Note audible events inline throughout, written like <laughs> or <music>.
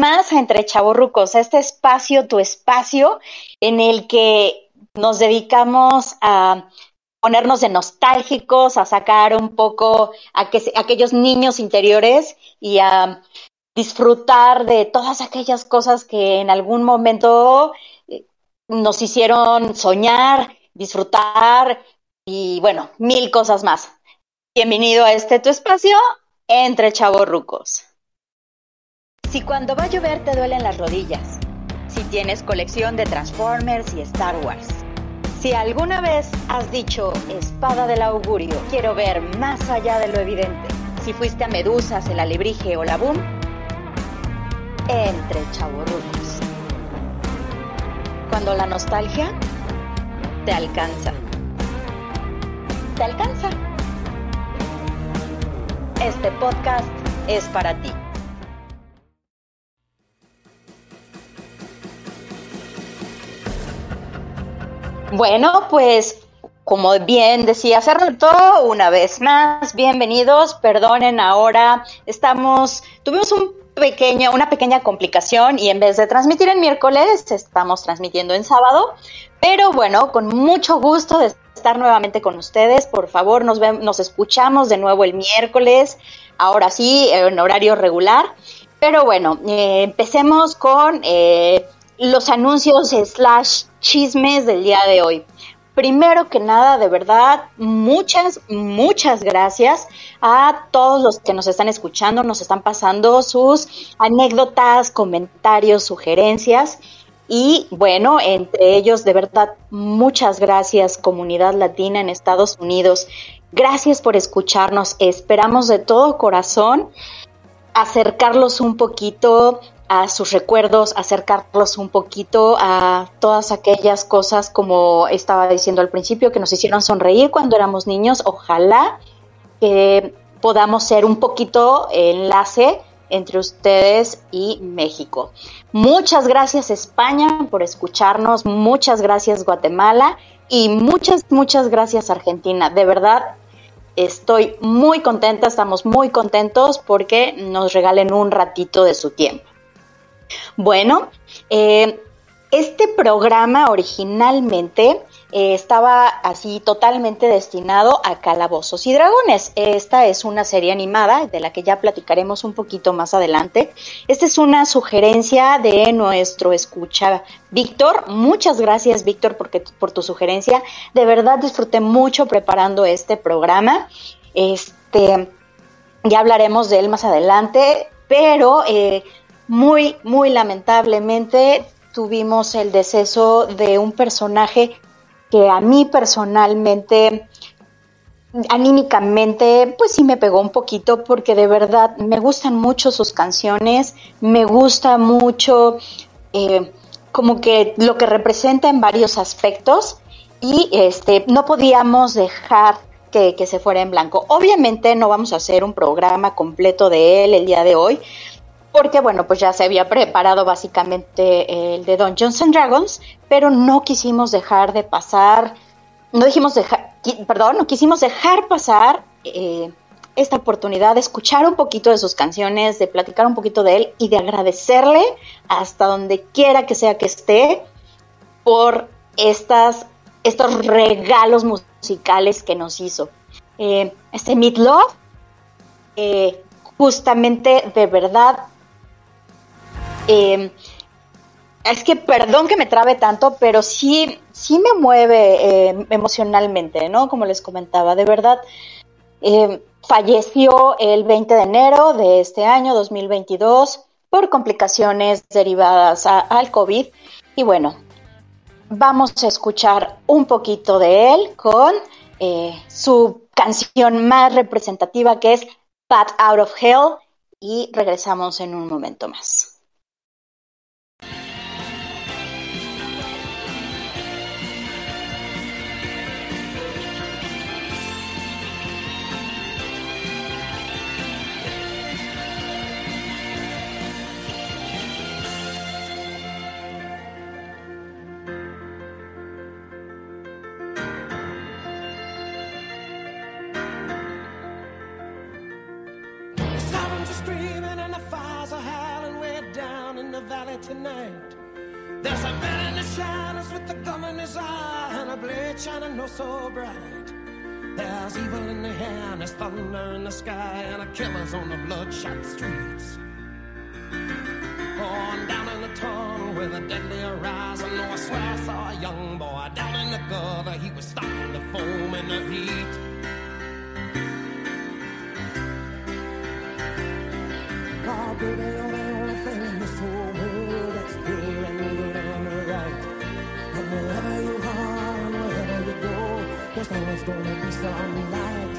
más a Entre Chavorrucos, a este espacio, tu espacio, en el que nos dedicamos a ponernos de nostálgicos, a sacar un poco a, que, aquellos niños interiores y a disfrutar de todas aquellas cosas que en algún momento eh, nos hicieron soñar, disfrutar y bueno, mil cosas más. Bienvenido a este tu espacio entre chavorrucos. Si cuando va a llover te duelen las rodillas, si tienes colección de Transformers y Star Wars, si alguna vez has dicho espada del augurio, quiero ver más allá de lo evidente, si fuiste a Medusas, el alebrije o la boom, entre chavorrucos. Cuando la nostalgia te alcanza. Te alcanza. Este podcast es para ti. Bueno, pues como bien decía hace rato, una vez más, bienvenidos, perdonen ahora, estamos, tuvimos un pequeño, una pequeña complicación y en vez de transmitir en miércoles, estamos transmitiendo en sábado, pero bueno, con mucho gusto de estar nuevamente con ustedes, por favor, nos, nos escuchamos de nuevo el miércoles, ahora sí, en horario regular, pero bueno, eh, empecemos con... Eh, los anuncios slash chismes del día de hoy. Primero que nada, de verdad, muchas, muchas gracias a todos los que nos están escuchando, nos están pasando sus anécdotas, comentarios, sugerencias. Y bueno, entre ellos, de verdad, muchas gracias, comunidad latina en Estados Unidos. Gracias por escucharnos. Esperamos de todo corazón acercarlos un poquito a sus recuerdos, acercarlos un poquito a todas aquellas cosas como estaba diciendo al principio que nos hicieron sonreír cuando éramos niños. Ojalá que podamos ser un poquito enlace entre ustedes y México. Muchas gracias España por escucharnos, muchas gracias Guatemala y muchas, muchas gracias Argentina. De verdad, estoy muy contenta, estamos muy contentos porque nos regalen un ratito de su tiempo. Bueno, eh, este programa originalmente eh, estaba así totalmente destinado a calabozos y dragones. Esta es una serie animada de la que ya platicaremos un poquito más adelante. Esta es una sugerencia de nuestro escucha Víctor. Muchas gracias Víctor porque, por tu sugerencia. De verdad disfruté mucho preparando este programa. Este, ya hablaremos de él más adelante, pero eh, muy, muy lamentablemente tuvimos el deceso de un personaje que a mí personalmente, anímicamente, pues sí me pegó un poquito porque de verdad me gustan mucho sus canciones, me gusta mucho eh, como que lo que representa en varios aspectos y este no podíamos dejar que, que, se fuera en blanco. Obviamente no vamos a hacer un programa completo de él el día de hoy, porque bueno, pues ya se había preparado básicamente el de Dungeons and Dragons, pero no quisimos dejar de pasar, no dijimos dejar, perdón, no quisimos dejar pasar eh, esta oportunidad de escuchar un poquito de sus canciones, de platicar un poquito de él y de agradecerle hasta donde quiera que sea que esté por estas, estos regalos musicales que nos hizo. Eh, este Meat Love, eh, justamente de verdad eh, es que perdón que me trabe tanto, pero sí, sí me mueve eh, emocionalmente, ¿no? Como les comentaba, de verdad. Eh, falleció el 20 de enero de este año 2022 por complicaciones derivadas al COVID. Y bueno, vamos a escuchar un poquito de él con su canción más representativa que es Pat Out of Hell y regresamos en un momento más. Tonight. There's a man in the shadows with a gun in his eye and a blade shining no so bright. There's evil in the air and there's thunder in the sky and a killer's on the bloodshot streets. On down in the tunnel with a deadly horizon. Oh, I swear I saw a young boy down in the gutter. He was stopping the foam in the heat. Oh, baby, oh, there's gonna be some light.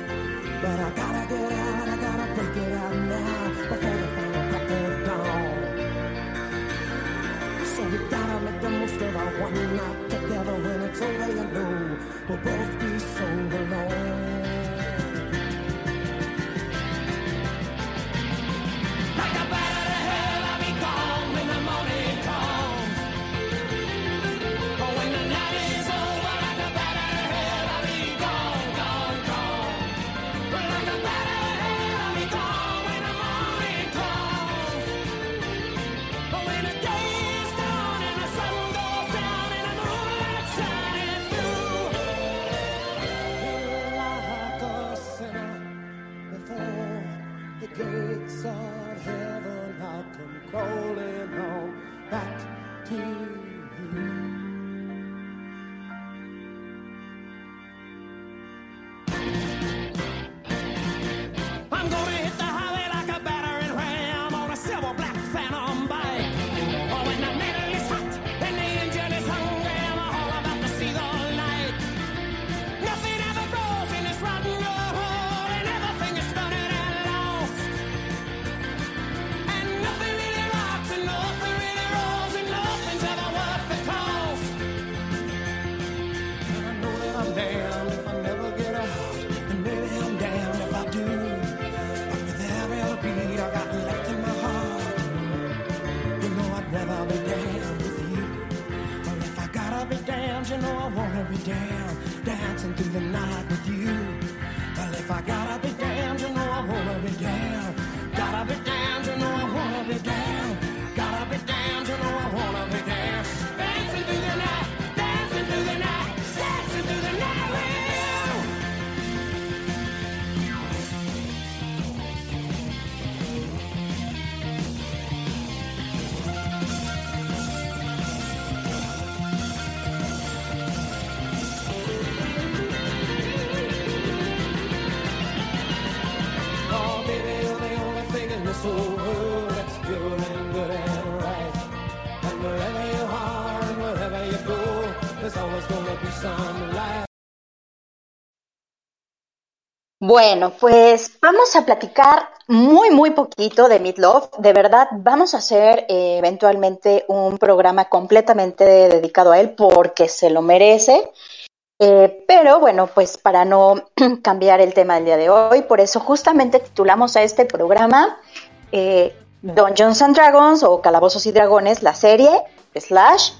But I gotta get out, I gotta break it out now before the final crack of dawn. So we gotta make the most of our one night together when it's over, you know we'll both be so alone. Bueno, pues vamos a platicar muy, muy poquito de Meatloaf. De verdad, vamos a hacer eh, eventualmente un programa completamente dedicado a él porque se lo merece. Eh, pero bueno, pues para no <clears throat> cambiar el tema del día de hoy, por eso justamente titulamos a este programa eh, Dungeons Dragons o Calabozos y Dragones, la serie, slash,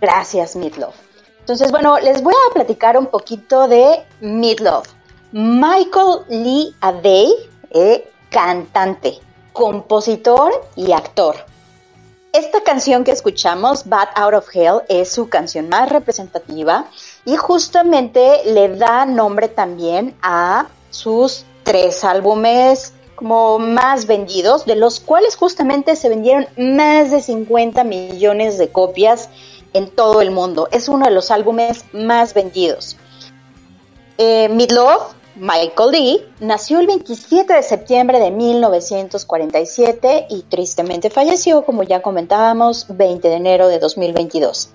gracias Meatloaf. Entonces, bueno, les voy a platicar un poquito de Meatloaf. Michael Lee Adey, eh, cantante, compositor y actor. Esta canción que escuchamos, Bad Out of Hell, es su canción más representativa y justamente le da nombre también a sus tres álbumes como más vendidos, de los cuales justamente se vendieron más de 50 millones de copias en todo el mundo. Es uno de los álbumes más vendidos. Eh, Meatloaf, Michael Lee, nació el 27 de septiembre de 1947 y tristemente falleció, como ya comentábamos, 20 de enero de 2022.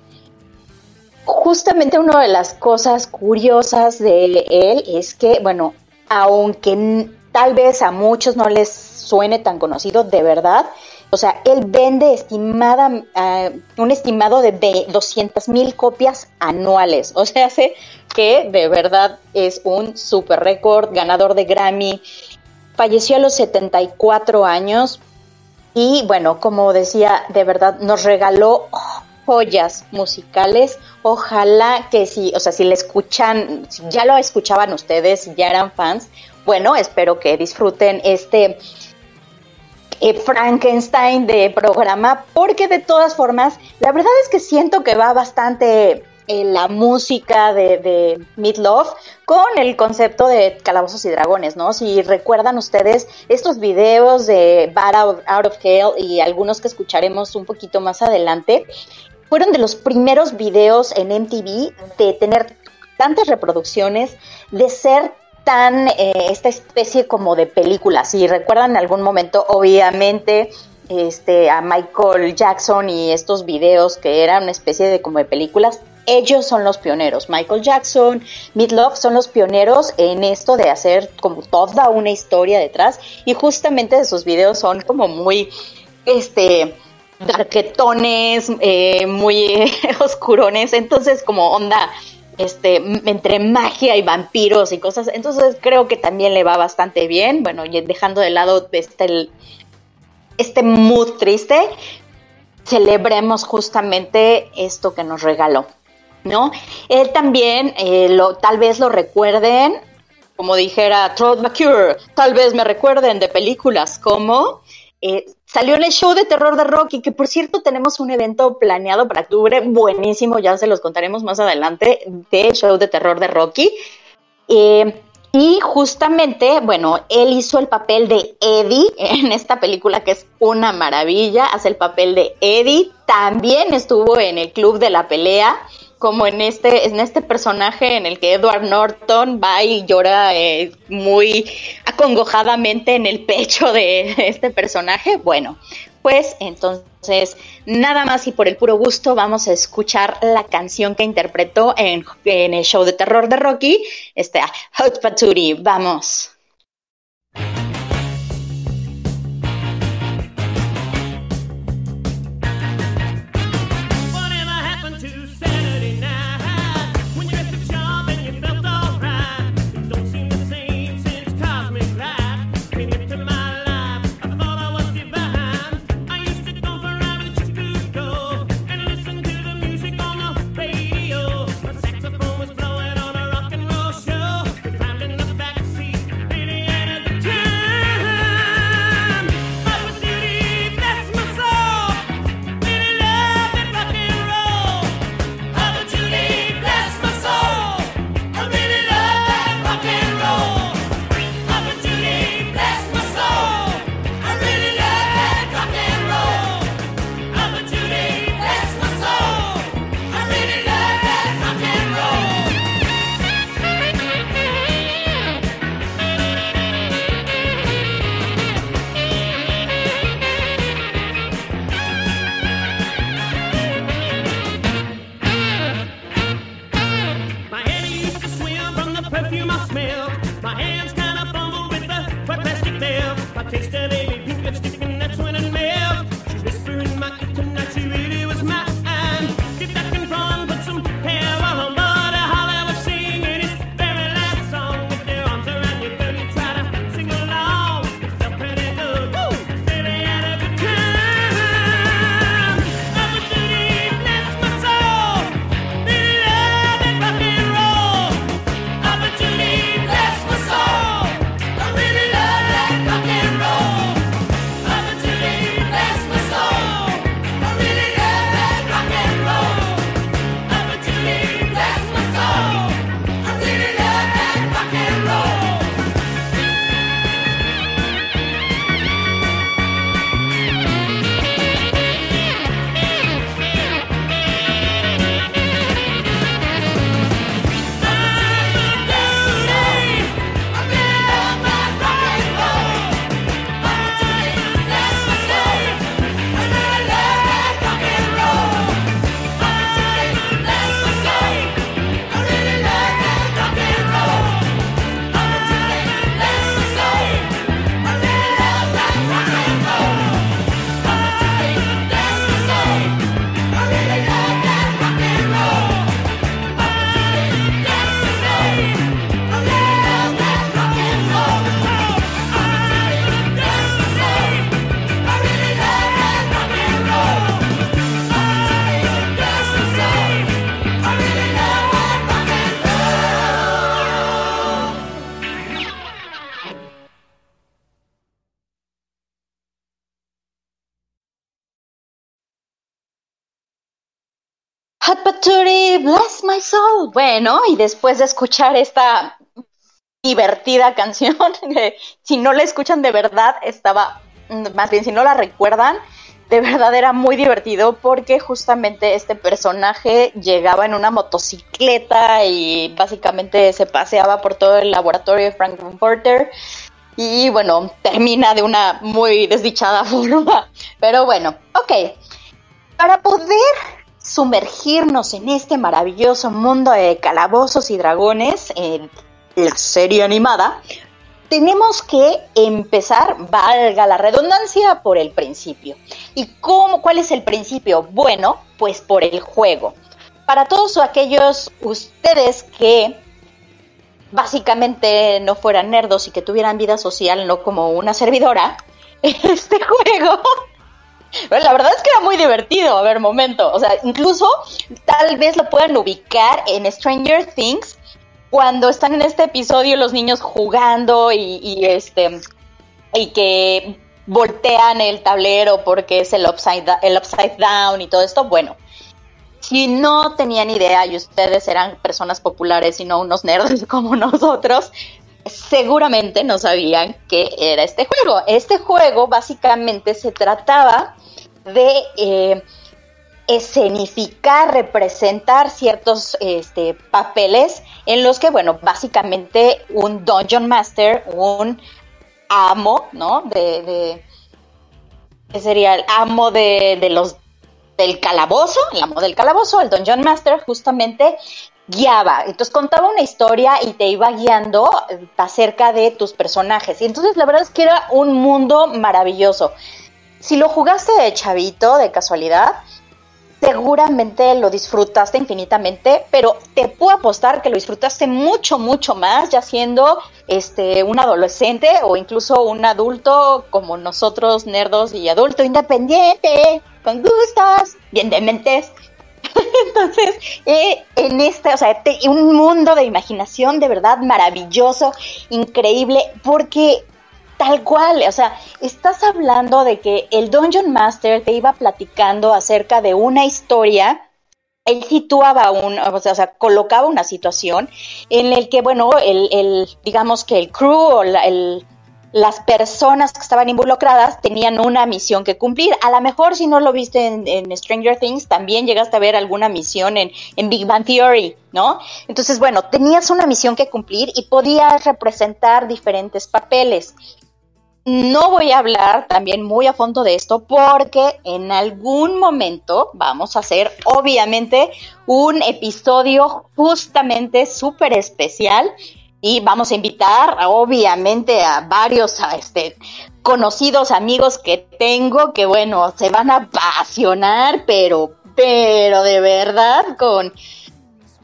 Justamente una de las cosas curiosas de él es que, bueno, aunque tal vez a muchos no les suene tan conocido, de verdad, o sea, él vende estimada, uh, un estimado de 200 mil copias anuales. O sea, hace que de verdad es un super récord, ganador de Grammy. Falleció a los 74 años y bueno, como decía, de verdad nos regaló joyas musicales. Ojalá que si, o sea, si le escuchan, ya lo escuchaban ustedes, ya eran fans, bueno, espero que disfruten este eh, Frankenstein de programa, porque de todas formas, la verdad es que siento que va bastante eh, la música de, de Meatloaf con el concepto de Calabozos y Dragones, ¿no? Si recuerdan ustedes estos videos de Bad Out, Out of Hell y algunos que escucharemos un poquito más adelante, fueron de los primeros videos en MTV de tener tantas reproducciones, de ser eh, esta especie como de película. Si recuerdan en algún momento, obviamente, este, a Michael Jackson y estos videos que eran una especie de como de películas, ellos son los pioneros. Michael Jackson, Meatloaf son los pioneros en esto de hacer como toda una historia detrás y justamente de sus videos son como muy, este, darketones, eh, muy <laughs> oscurones, entonces como onda, este, entre magia y vampiros y cosas, entonces creo que también le va bastante bien, bueno, dejando de lado este, este mood triste, celebremos justamente esto que nos regaló, ¿no? Él también, eh, lo, tal vez lo recuerden, como dijera Trot McCure, tal vez me recuerden de películas como eh, salió en el show de terror de Rocky, que por cierto tenemos un evento planeado para octubre, buenísimo, ya se los contaremos más adelante, del show de terror de Rocky. Eh, y justamente, bueno, él hizo el papel de Eddie en esta película que es una maravilla, hace el papel de Eddie, también estuvo en el Club de la Pelea como en este, en este personaje en el que Edward Norton va y llora eh, muy acongojadamente en el pecho de <laughs> este personaje. Bueno, pues entonces, nada más y por el puro gusto, vamos a escuchar la canción que interpretó en, en el show de terror de Rocky, este, Hot Paturi. Vamos. Bless my soul. Bueno, y después de escuchar esta divertida canción, <laughs> si no la escuchan de verdad, estaba, más bien si no la recuerdan, de verdad era muy divertido porque justamente este personaje llegaba en una motocicleta y básicamente se paseaba por todo el laboratorio de Franklin Porter y bueno, termina de una muy desdichada <laughs> forma. Pero bueno, ok. Para poder sumergirnos en este maravilloso mundo de calabozos y dragones en la serie animada, tenemos que empezar, valga la redundancia, por el principio. ¿Y cómo, cuál es el principio? Bueno, pues por el juego. Para todos aquellos ustedes que básicamente no fueran nerdos y que tuvieran vida social, no como una servidora, <laughs> este juego Bueno, la verdad es que era muy divertido, a ver, momento. O sea, incluso tal vez lo puedan ubicar en Stranger Things, cuando están en este episodio los niños jugando y, y este y que voltean el tablero porque es el upside, el upside down y todo esto. Bueno, si no tenían idea y ustedes eran personas populares y no unos nerds <laughs> como nosotros, seguramente no sabían qué era este juego. Este juego básicamente se trataba de eh, escenificar, representar ciertos este, papeles en los que, bueno, básicamente un Dungeon Master, un amo, ¿no? De, ¿qué sería el amo de, de los del calabozo, el amo del calabozo, el Dungeon Master, justamente guiaba. Entonces contaba una historia y te iba guiando acerca de tus personajes. Y entonces la verdad es que era un mundo maravilloso. Si lo jugaste de chavito, de casualidad, seguramente lo disfrutaste infinitamente, pero te puedo apostar que lo disfrutaste mucho, mucho más, ya siendo este un adolescente o incluso un adulto como nosotros, nerdos y adulto independiente, con gustos, bien dementes. <laughs> Entonces, eh, en este, o sea, te- un mundo de imaginación de verdad maravilloso, increíble, porque tal cual, o sea, estás hablando de que el Dungeon Master te iba platicando acerca de una historia. Él situaba un, o sea, colocaba una situación en el que, bueno, el, digamos que el crew o las personas que estaban involucradas tenían una misión que cumplir. A lo mejor si no lo viste en, en Stranger Things, también llegaste a ver alguna misión en, en Big Bang Theory, ¿no? Entonces, bueno, tenías una misión que cumplir y podías representar diferentes papeles. No voy a hablar también muy a fondo de esto porque en algún momento vamos a hacer obviamente un episodio justamente súper especial y vamos a invitar obviamente a varios a este conocidos amigos que tengo que bueno se van a apasionar pero pero de verdad con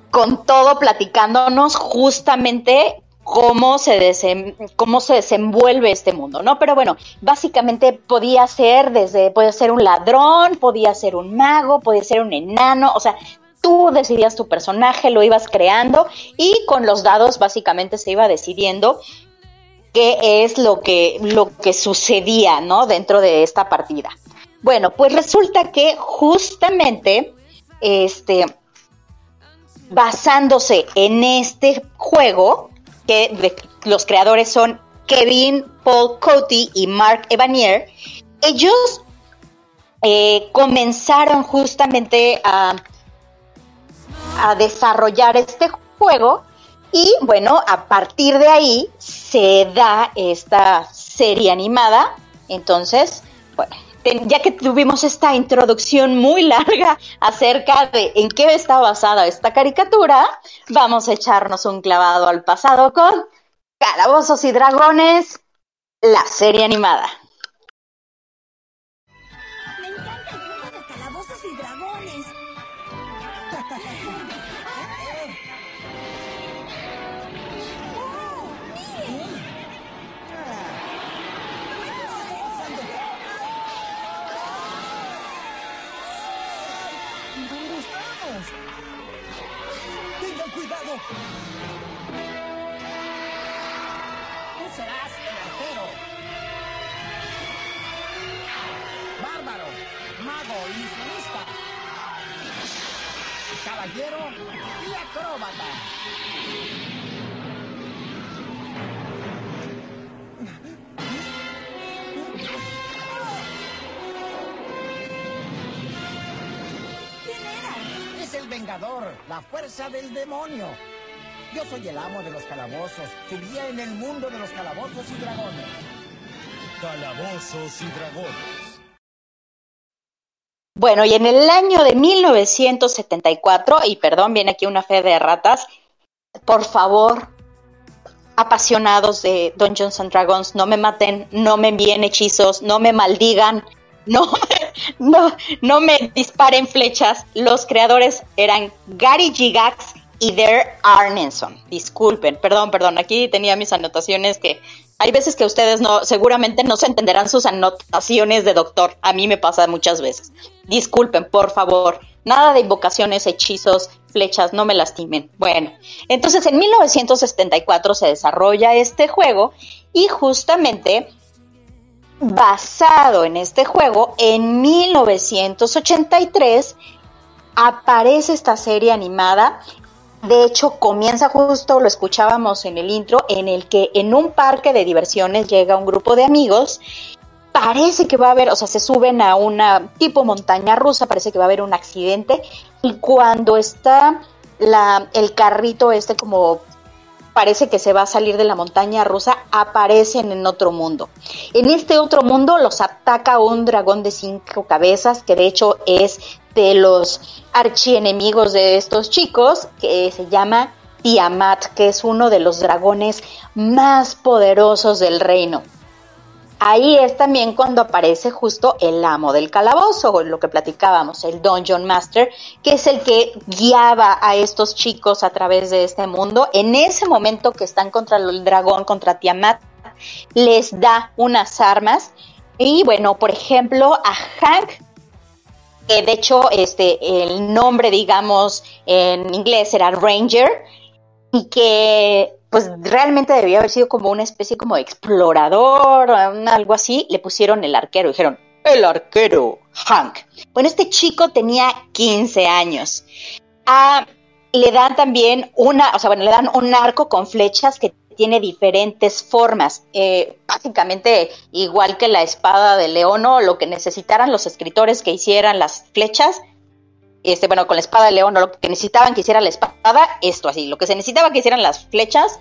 con todo platicándonos justamente cómo se, desem- cómo se desenvuelve este mundo, ¿no? Pero bueno, básicamente podía ser desde, podía ser un ladrón, podía ser un mago, podía ser un enano, o sea, tú decidías tu personaje, lo ibas creando y con los dados básicamente se iba decidiendo qué es lo que, lo que sucedía, ¿no? Dentro de esta partida. Bueno, pues resulta que justamente, este, basándose en este juego, que los creadores son Kevin Paul Coty y Mark Evanier, ellos eh, comenzaron justamente a, a desarrollar este juego y bueno, a partir de ahí se da esta serie animada. Entonces, bueno, ya que tuvimos esta introducción muy larga acerca de en qué está basada esta caricatura, vamos a echarnos un clavado al pasado con Calabozos y Dragones, la serie animada. Del demonio. Yo soy el amo de los calabozos. Subía en el mundo de los calabozos y dragones. Calabozos y dragones. Bueno, y en el año de 1974, y perdón, viene aquí una fe de ratas, por favor, apasionados de Dungeons and Dragons, no me maten, no me envíen hechizos, no me maldigan, no, <laughs> no, no me disparen flechas. Los creadores eran Gary Gigax y Der Arneson. Disculpen, perdón, perdón, aquí tenía mis anotaciones que hay veces que ustedes no, seguramente no se entenderán sus anotaciones de doctor. A mí me pasa muchas veces. Disculpen, por favor. Nada de invocaciones, hechizos, flechas, no me lastimen. Bueno, entonces en 1974 se desarrolla este juego y justamente basado en este juego, en 1983 aparece esta serie animada. De hecho, comienza justo, lo escuchábamos en el intro, en el que en un parque de diversiones llega un grupo de amigos. Parece que va a haber, o sea, se suben a una tipo montaña rusa, parece que va a haber un accidente. Y cuando está el carrito este como parece que se va a salir de la montaña rusa, aparecen en otro mundo. En este otro mundo los ataca un dragón de cinco cabezas, que de hecho es de los archienemigos de estos chicos, que se llama Tiamat, que es uno de los dragones más poderosos del reino. Ahí es también cuando aparece justo el amo del calabozo, lo que platicábamos, el Dungeon Master, que es el que guiaba a estos chicos a través de este mundo. En ese momento que están contra el dragón, contra Tiamat, les da unas armas. Y bueno, por ejemplo, a Hank, que de hecho este, el nombre, digamos, en inglés era Ranger, y que pues realmente debía haber sido como una especie como de explorador, algo así, le pusieron el arquero, dijeron, el arquero, Hank. Bueno, este chico tenía 15 años. Ah, le dan también una, o sea, bueno, le dan un arco con flechas que tiene diferentes formas. Eh, básicamente, igual que la espada de Leono, lo que necesitaran los escritores que hicieran las flechas, este, bueno, con la espada de león, lo que necesitaban que hiciera la espada, esto así, lo que se necesitaba que hicieran las flechas,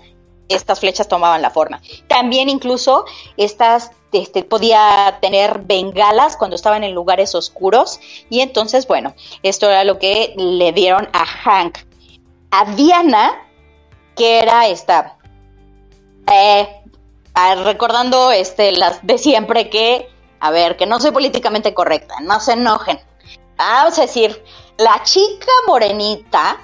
estas flechas tomaban la forma. También incluso estas este, podía tener bengalas cuando estaban en lugares oscuros y entonces, bueno, esto era lo que le dieron a Hank. A Diana, que era esta, eh, ah, recordando este, las de siempre que, a ver, que no soy políticamente correcta, no se enojen. Vamos a decir, la chica morenita,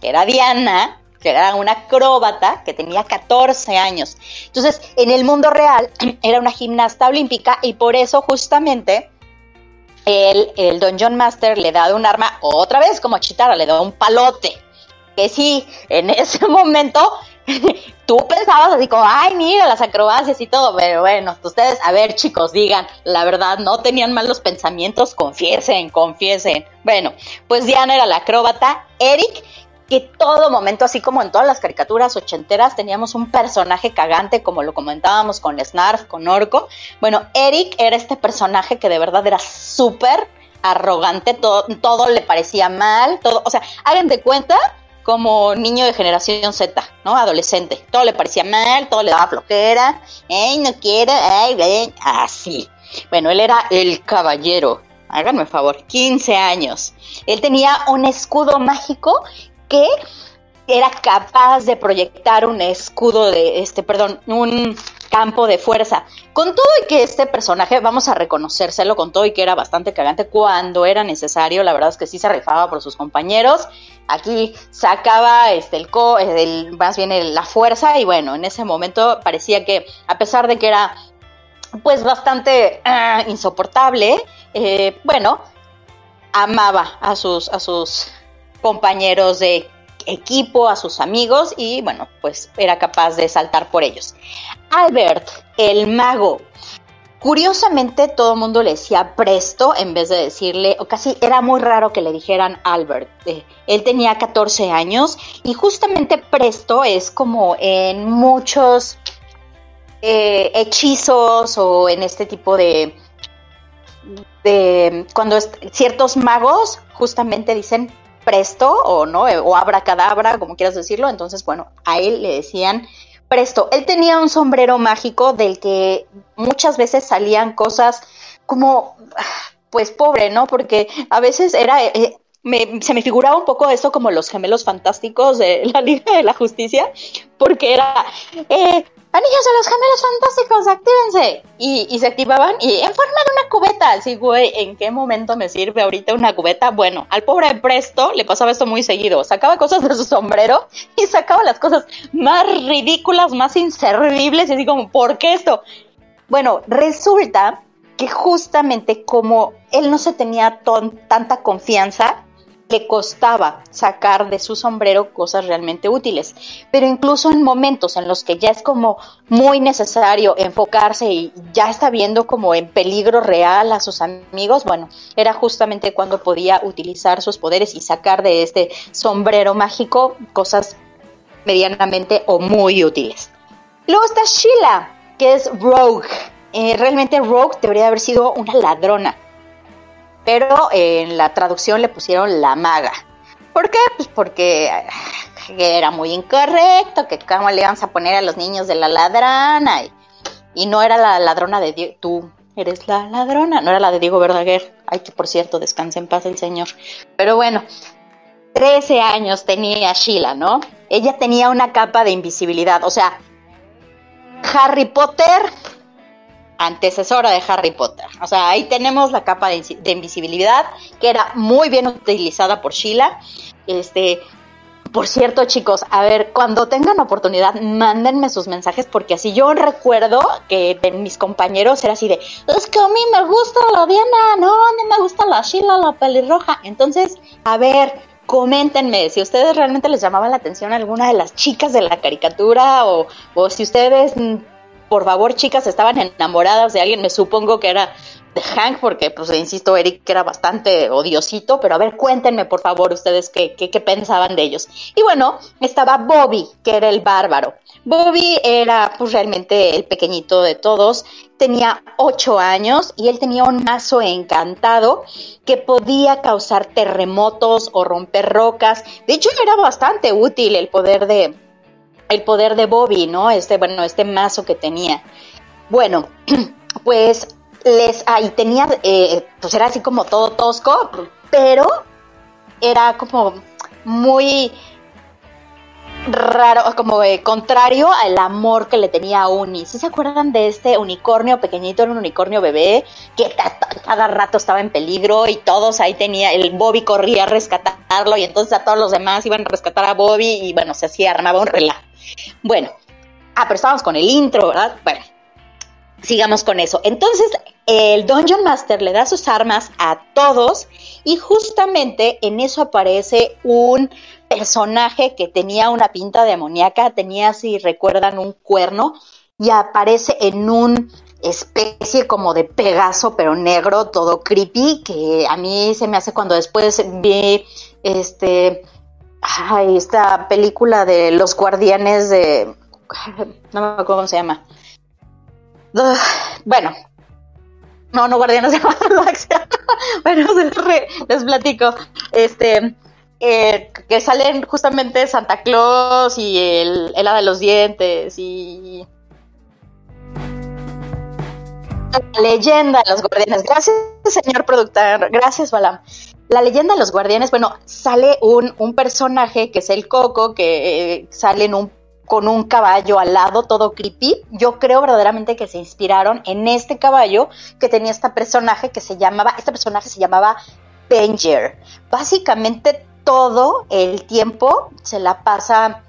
que era Diana, que era una acróbata, que tenía 14 años. Entonces, en el mundo real, <clears throat> era una gimnasta olímpica y por eso justamente el, el Dungeon Master le da un arma, otra vez como Chitara, le da un palote. Que sí, en <laughs> ese momento <laughs> tú pensabas así como, ay, mira las acrobacias y todo, pero bueno, ustedes, a ver chicos, digan, la verdad, no tenían malos pensamientos, confiesen, confiesen. Bueno, pues Diana era la acróbata, Eric, que todo momento, así como en todas las caricaturas ochenteras, teníamos un personaje cagante, como lo comentábamos con Snarf, con Orco. Bueno, Eric era este personaje que de verdad era súper arrogante, todo, todo le parecía mal, todo, o sea, hagan de cuenta como niño de generación Z, ¿no? Adolescente. Todo le parecía mal, todo le daba flojera. ¡Ey, no quiero! ¡Ay, ven! Así. Bueno, él era el caballero. Háganme favor, 15 años. Él tenía un escudo mágico que era capaz de proyectar un escudo de este, perdón, un campo de fuerza. Con todo y que este personaje, vamos a reconocérselo, con todo y que era bastante cagante cuando era necesario, la verdad es que sí se rifaba por sus compañeros. Aquí sacaba este, el, co, el más bien la fuerza y bueno, en ese momento parecía que a pesar de que era pues bastante uh, insoportable, eh, bueno, amaba a sus, a sus compañeros de equipo, a sus amigos y bueno, pues era capaz de saltar por ellos. Albert, el mago. Curiosamente, todo el mundo le decía Presto en vez de decirle, o casi era muy raro que le dijeran Albert. Eh, él tenía 14 años y justamente Presto es como en muchos eh, hechizos o en este tipo de, de cuando ciertos magos justamente dicen presto o no o abracadabra como quieras decirlo entonces bueno a él le decían presto. Él tenía un sombrero mágico del que muchas veces salían cosas como pues pobre no porque a veces era eh, me- se me figuraba un poco esto como los gemelos fantásticos de la Liga de la Justicia porque era eh, Anillos de los gemelos fantásticos, actívense. Y, y se activaban y en forma de una cubeta. Así, güey, ¿en qué momento me sirve ahorita una cubeta? Bueno, al pobre Presto le pasaba esto muy seguido. Sacaba cosas de su sombrero y sacaba las cosas más ridículas, más inservibles. Y así ¿por qué esto? Bueno, resulta que justamente como él no se tenía tanta confianza, le costaba sacar de su sombrero cosas realmente útiles. Pero incluso en momentos en los que ya es como muy necesario enfocarse y ya está viendo como en peligro real a sus amigos, bueno, era justamente cuando podía utilizar sus poderes y sacar de este sombrero mágico cosas medianamente o muy útiles. Luego está Sheila, que es Rogue. Eh, realmente Rogue debería haber sido una ladrona pero eh, en la traducción le pusieron la maga. ¿Por qué? Pues porque ah, era muy incorrecto, que cómo le íbamos a poner a los niños de la ladrana, y, y no era la ladrona de Diego, tú eres la ladrona, no era la de Diego Verdaguer, ay que por cierto, descanse en paz el señor. Pero bueno, 13 años tenía Sheila, ¿no? Ella tenía una capa de invisibilidad, o sea, Harry Potter antecesora de Harry Potter. O sea, ahí tenemos la capa de, invisibilidad que era muy bien utilizada por Sheila. Este, por cierto, chicos, a ver, cuando tengan oportunidad, mándenme sus mensajes porque así yo recuerdo que mis compañeros era así de, es que a mí me gusta la Diana, no, a mí me gusta la Sheila, la pelirroja. Entonces, a ver, coméntenme si ustedes realmente les llamaba la atención alguna de las chicas de la caricatura o, o si ustedes por favor, chicas, estaban enamoradas de alguien, me supongo que era de Hank, porque, pues, insisto, Eric era bastante odiosito, pero a ver, cuéntenme, por favor, ustedes qué, pensaban de ellos. Y bueno, estaba Bobby, que era el bárbaro. Bobby era, pues, realmente el pequeñito de todos, tenía ocho años y él tenía un mazo encantado que podía causar terremotos o romper rocas. De hecho, era bastante útil el poder de, el poder de Bobby, ¿no? Este, bueno, este mazo que tenía. Bueno, <clears throat> pues les ahí tenía, eh, pues era así como todo tosco, pero era como muy raro, como eh, contrario al amor que le tenía a Uni. ¿Sí se acuerdan de este unicornio pequeñito? Era un unicornio bebé que cada rato estaba en peligro y todos ahí tenía, el Bobby corría a rescatarlo y entonces a todos los demás iban a rescatar a Bobby y bueno, se hacía, armaba un relajo. Bueno, ah, pero estábamos con el intro, ¿verdad? Bueno, sigamos con eso. Entonces, el Dungeon Master le da sus armas a todos y justamente en eso aparece un personaje que tenía una pinta demoníaca, tenía, si recuerdan, un cuerno y aparece en un especie como de Pegaso, pero negro, todo creepy, que a mí se me hace cuando después vi este ay, esta película de los guardianes de <laughs> no me acuerdo cómo se llama. Bueno, no, no guardianes <laughs> de la bueno, les platico. Este, eh, que salen justamente Santa Claus y el, el hada de los dientes y la leyenda de los guardianes. Gracias, señor productor. Gracias, Balam. La leyenda de los guardianes, bueno, sale un, un personaje que es el Coco, que eh, sale con un caballo al lado, todo creepy. Yo creo verdaderamente que se inspiraron en este caballo que tenía este personaje que se llamaba, este personaje se llamaba Danger. Básicamente todo el tiempo se la pasa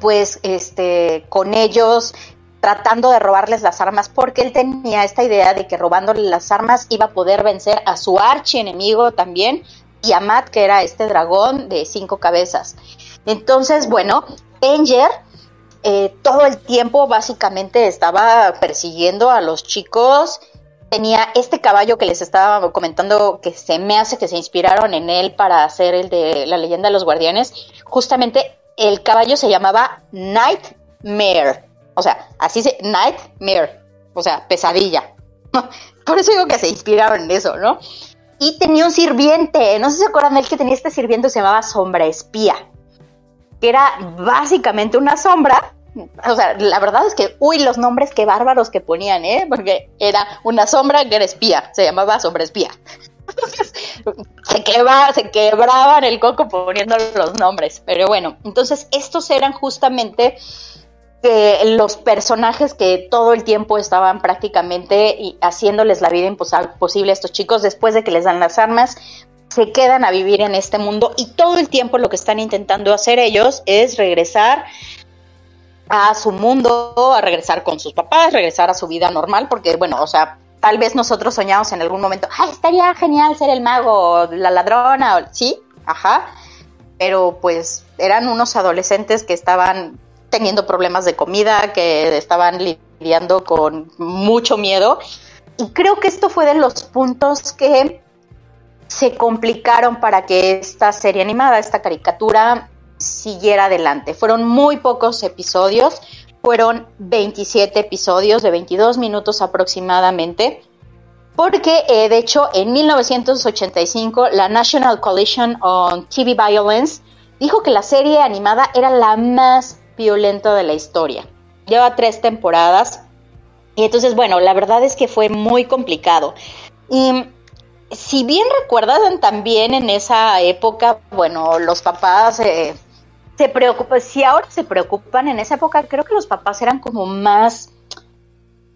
pues este con ellos tratando de robarles las armas porque él tenía esta idea de que robándole las armas iba a poder vencer a su archienemigo también y a Matt que era este dragón de cinco cabezas entonces bueno Danger eh, todo el tiempo básicamente estaba persiguiendo a los chicos. Tenía este caballo que les estaba comentando que se me hace que se inspiraron en él para hacer el de la leyenda de los guardianes. Justamente el caballo se llamaba Nightmare. O sea, así se. Nightmare. O sea, pesadilla. <laughs> Por eso digo que se inspiraron en eso, ¿no? Y tenía un sirviente. No sé si se acuerdan de él que tenía este sirviente se llamaba Sombra Espía. Que era básicamente una sombra. O sea, la verdad es que, uy, los nombres qué bárbaros que ponían, ¿eh? Porque era una sombra que era espía. Se llamaba Sombra Espía. <laughs> se, queba, se quebraban el coco poniendo los nombres. Pero bueno, entonces estos eran justamente que los personajes que todo el tiempo estaban prácticamente haciéndoles la vida imposible a estos chicos después de que les dan las armas, se quedan a vivir en este mundo y todo el tiempo lo que están intentando hacer ellos es regresar a su mundo, a regresar con sus papás, regresar a su vida normal, porque bueno, o sea, tal vez nosotros soñamos en algún momento, ay, estaría genial ser el mago, la ladrona, o- sí, ajá, pero pues eran unos adolescentes que estaban teniendo problemas de comida, que estaban lidiando con mucho miedo. Y creo que esto fue de los puntos que se complicaron para que esta serie animada, esta caricatura, siguiera adelante. Fueron muy pocos episodios, fueron 27 episodios de 22 minutos aproximadamente. Porque, eh, de hecho, en 1985, la National Coalition on TV Violence dijo que la serie animada era la más violenta de la historia. Lleva tres temporadas. Y entonces, bueno, la verdad es que fue muy complicado. Y si bien recuerdan también en esa época, bueno, los papás eh, se preocupan, si ahora se preocupan, en esa época creo que los papás eran como más,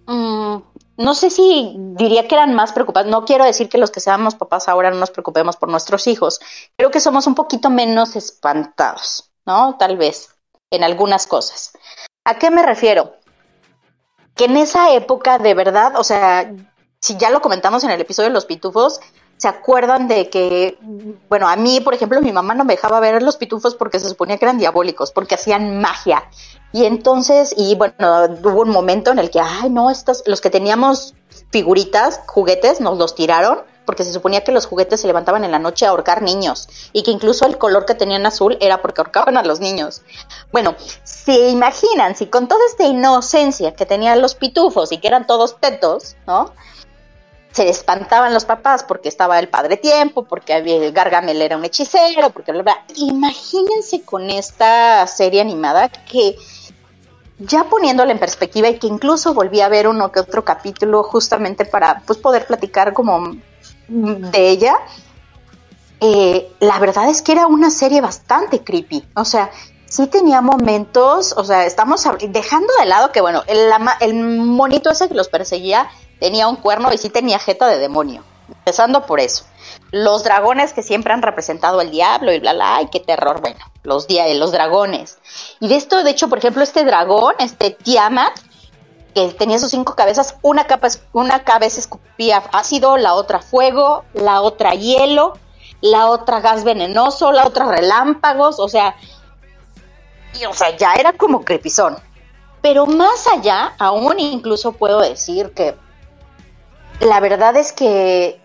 mm, no sé si diría que eran más preocupados, no quiero decir que los que seamos papás ahora no nos preocupemos por nuestros hijos, creo que somos un poquito menos espantados, ¿no? Tal vez, en algunas cosas. ¿A qué me refiero? Que en esa época, de verdad, o sea, si ya lo comentamos en el episodio de los pitufos, ¿se acuerdan de que, bueno, a mí, por ejemplo, mi mamá no me dejaba ver los pitufos porque se suponía que eran diabólicos, porque hacían magia. Y entonces, y bueno, hubo un momento en el que, ay, no, estos, los que teníamos figuritas, juguetes, nos los tiraron, porque se suponía que los juguetes se levantaban en la noche a ahorcar niños, y que incluso el color que tenían azul era porque ahorcaban a los niños. Bueno, se imaginan, si con toda esta inocencia que tenían los pitufos y que eran todos tetos, ¿no? se espantaban los papás porque estaba el padre tiempo, porque había, Gargamel era un hechicero, porque bla, bla. Imagínense con esta serie animada que ya poniéndola en perspectiva y que incluso volví a ver uno que otro capítulo justamente para pues poder platicar como de ella. Eh, la verdad es que era una serie bastante creepy. O sea, sí tenía momentos, o sea, estamos dejando de lado que, bueno, el, monito ese que los perseguía tenía un cuerno y sí tenía jeta de demonio. Empezando por eso. Los dragones que siempre han representado al diablo y bla, bla, ay, qué terror. Bueno, los, los dragones. Y de esto, de hecho, por ejemplo, este dragón, este Tiamat, que tenía sus cinco cabezas, una, capa, una cabeza escupía ácido, la otra fuego, la otra hielo, la otra gas venenoso, la otra relámpagos, o sea, y, o sea, ya era como crepizón. Pero más allá, aún incluso puedo decir que la verdad es que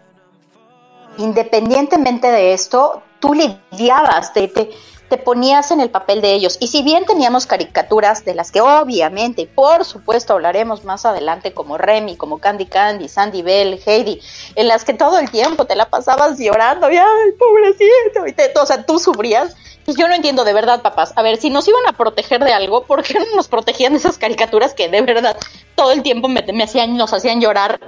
independientemente de esto, tú lidiabas, te, te, te ponías en el papel de ellos. Y si bien teníamos caricaturas de las que obviamente, por supuesto, hablaremos más adelante, como Remy, como Candy Candy, Sandy Bell, Heidi, en las que todo el tiempo te la pasabas llorando, y ay, pobrecito, y te, o sea, tú sufrías. Y yo no entiendo de verdad, papás. A ver, si nos iban a proteger de algo, ¿por qué no nos protegían de esas caricaturas que de verdad todo el tiempo me, me hacían, nos hacían llorar?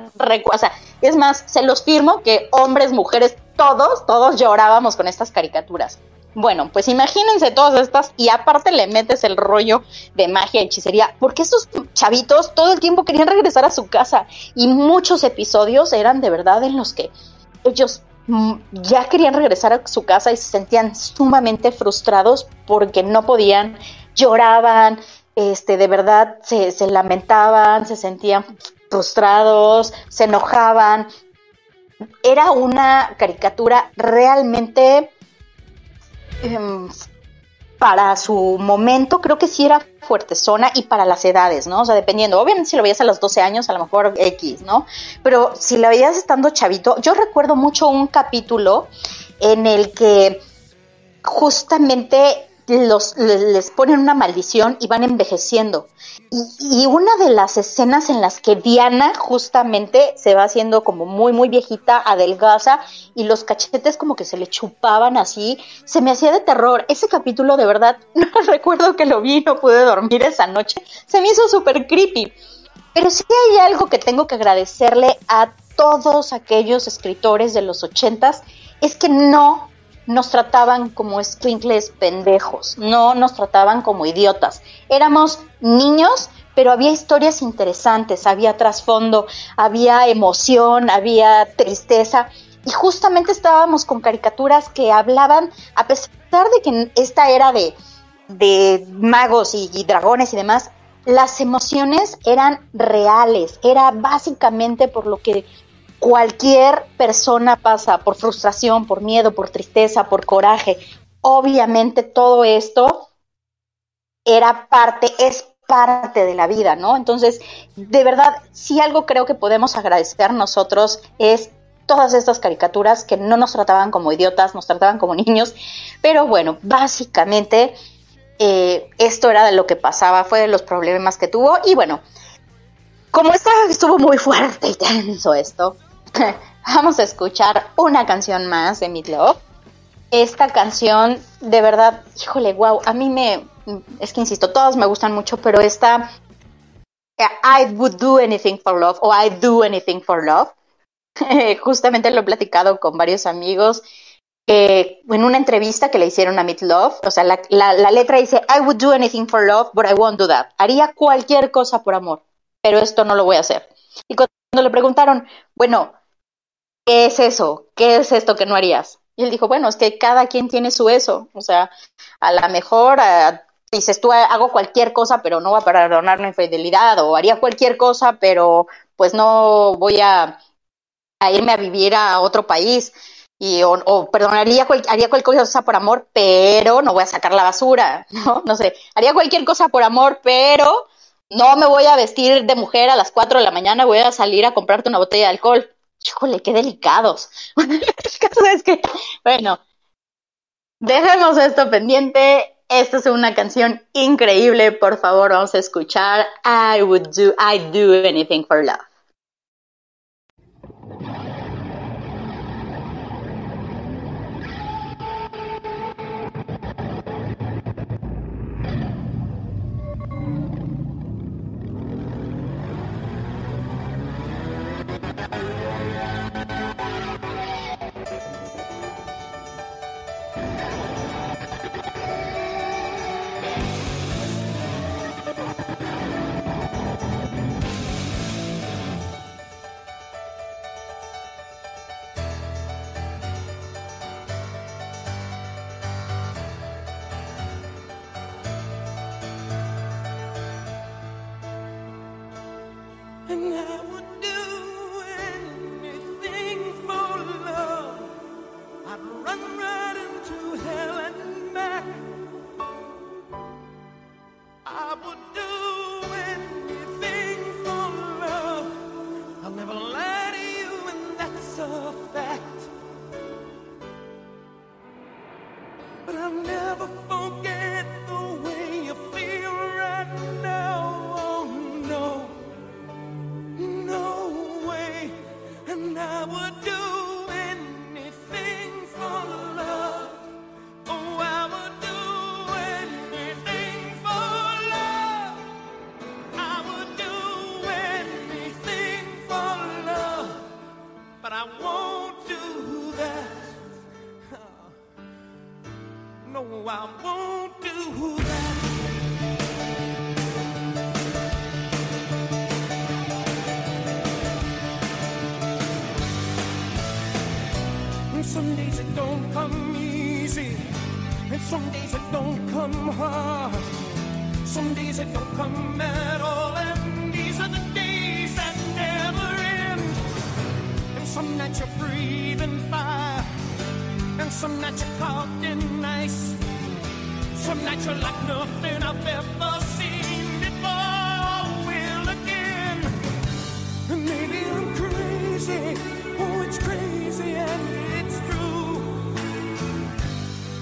O sea, es más, se los firmo que hombres, mujeres, todos, todos llorábamos con estas caricaturas. Bueno, pues imagínense todas estas y aparte le metes el rollo de magia y hechicería, porque estos chavitos todo el tiempo querían regresar a su casa y muchos episodios eran de verdad en los que ellos mm, ya querían regresar a su casa y se sentían sumamente frustrados porque no podían, lloraban, este, de verdad se, se lamentaban, se sentían frustrados, se enojaban. Era una caricatura realmente em, para su momento creo que sí era fuertezona y para las edades, ¿no? O sea, dependiendo, obviamente si lo veías a los 12 años, a lo mejor X, ¿no? Pero si la veías estando chavito, yo recuerdo mucho un capítulo en el que justamente los, le- les ponen una maldición y van envejeciendo. Y, y una de las escenas en las que Diana justamente se va haciendo como muy, muy viejita, adelgaza, y los cachetes como que se le chupaban así, se me hacía de terror. Ese capítulo de verdad, <laughs> no recuerdo que lo vi, no pude dormir esa noche, se me hizo súper creepy. Pero sí hay algo que tengo que agradecerle a todos aquellos escritores de los ochentas, es que no nos trataban como squinkles pendejos, no nos trataban como idiotas. Éramos niños, pero había historias interesantes, había trasfondo, había emoción, había tristeza. Y justamente estábamos con caricaturas que hablaban, a pesar de que esta era de, de magos y dragones y demás, las emociones eran reales, era básicamente por lo que cualquier persona pasa, por frustración, por miedo, por tristeza, por coraje. Obviamente todo esto era parte, es parte de la vida, ¿no? Entonces, de verdad, si algo creo que podemos agradecer nosotros es todas estas caricaturas que no nos trataban como idiotas, nos trataban como <laughs> niños, pero bueno, básicamente eh, esto era de lo que pasaba, fue de los problemas que tuvo y bueno, como esta estuvo muy <laughs> fuerte y tenso esto, <laughs> vamos a escuchar una canción más de Meatloaf. Esta canción, de verdad, híjole, wow, a mí me, es que insisto, todas me gustan mucho, pero esta, eh, I would do anything for love, o I do anything for love, <laughs> justamente lo he platicado con varios amigos, en una entrevista que le hicieron a Meatloaf, o sea, la letra dice, I would do anything for love, but I won't do that. Haría cualquier cosa por amor, pero esto no lo voy a hacer. Y cuando le preguntaron, bueno, ¿qué es eso? ¿Qué es esto que no harías? Y él dijo, bueno, es que cada quien tiene su eso. O sea, a lo mejor uh, dices tú hago cualquier cosa, pero no voy a perdonar una infidelidad, o haría cualquier cosa, pero pues no voy a, irme a vivir a otro país. Y, o, o perdonaría, haría cualquier cosa por amor, pero no voy a sacar la basura, <laughs> ¿no? No sé, haría cualquier cosa por amor, pero no me voy a vestir de mujer a las 4 de la mañana, voy a salir a comprarte una botella de alcohol. Híjole, qué delicados. <laughs> Bueno, dejemos esto pendiente. Esta es una canción increíble. Por favor, vamos a escuchar I would do, I do anything for love. Hard. Some days it don't come at all, and these are the days that never end. And some nights you're breathing fire, and some nights you're caught in ice. Some nights you're like nothing I've ever seen before. Will again. And maybe I'm crazy. Oh, it's crazy and it's true.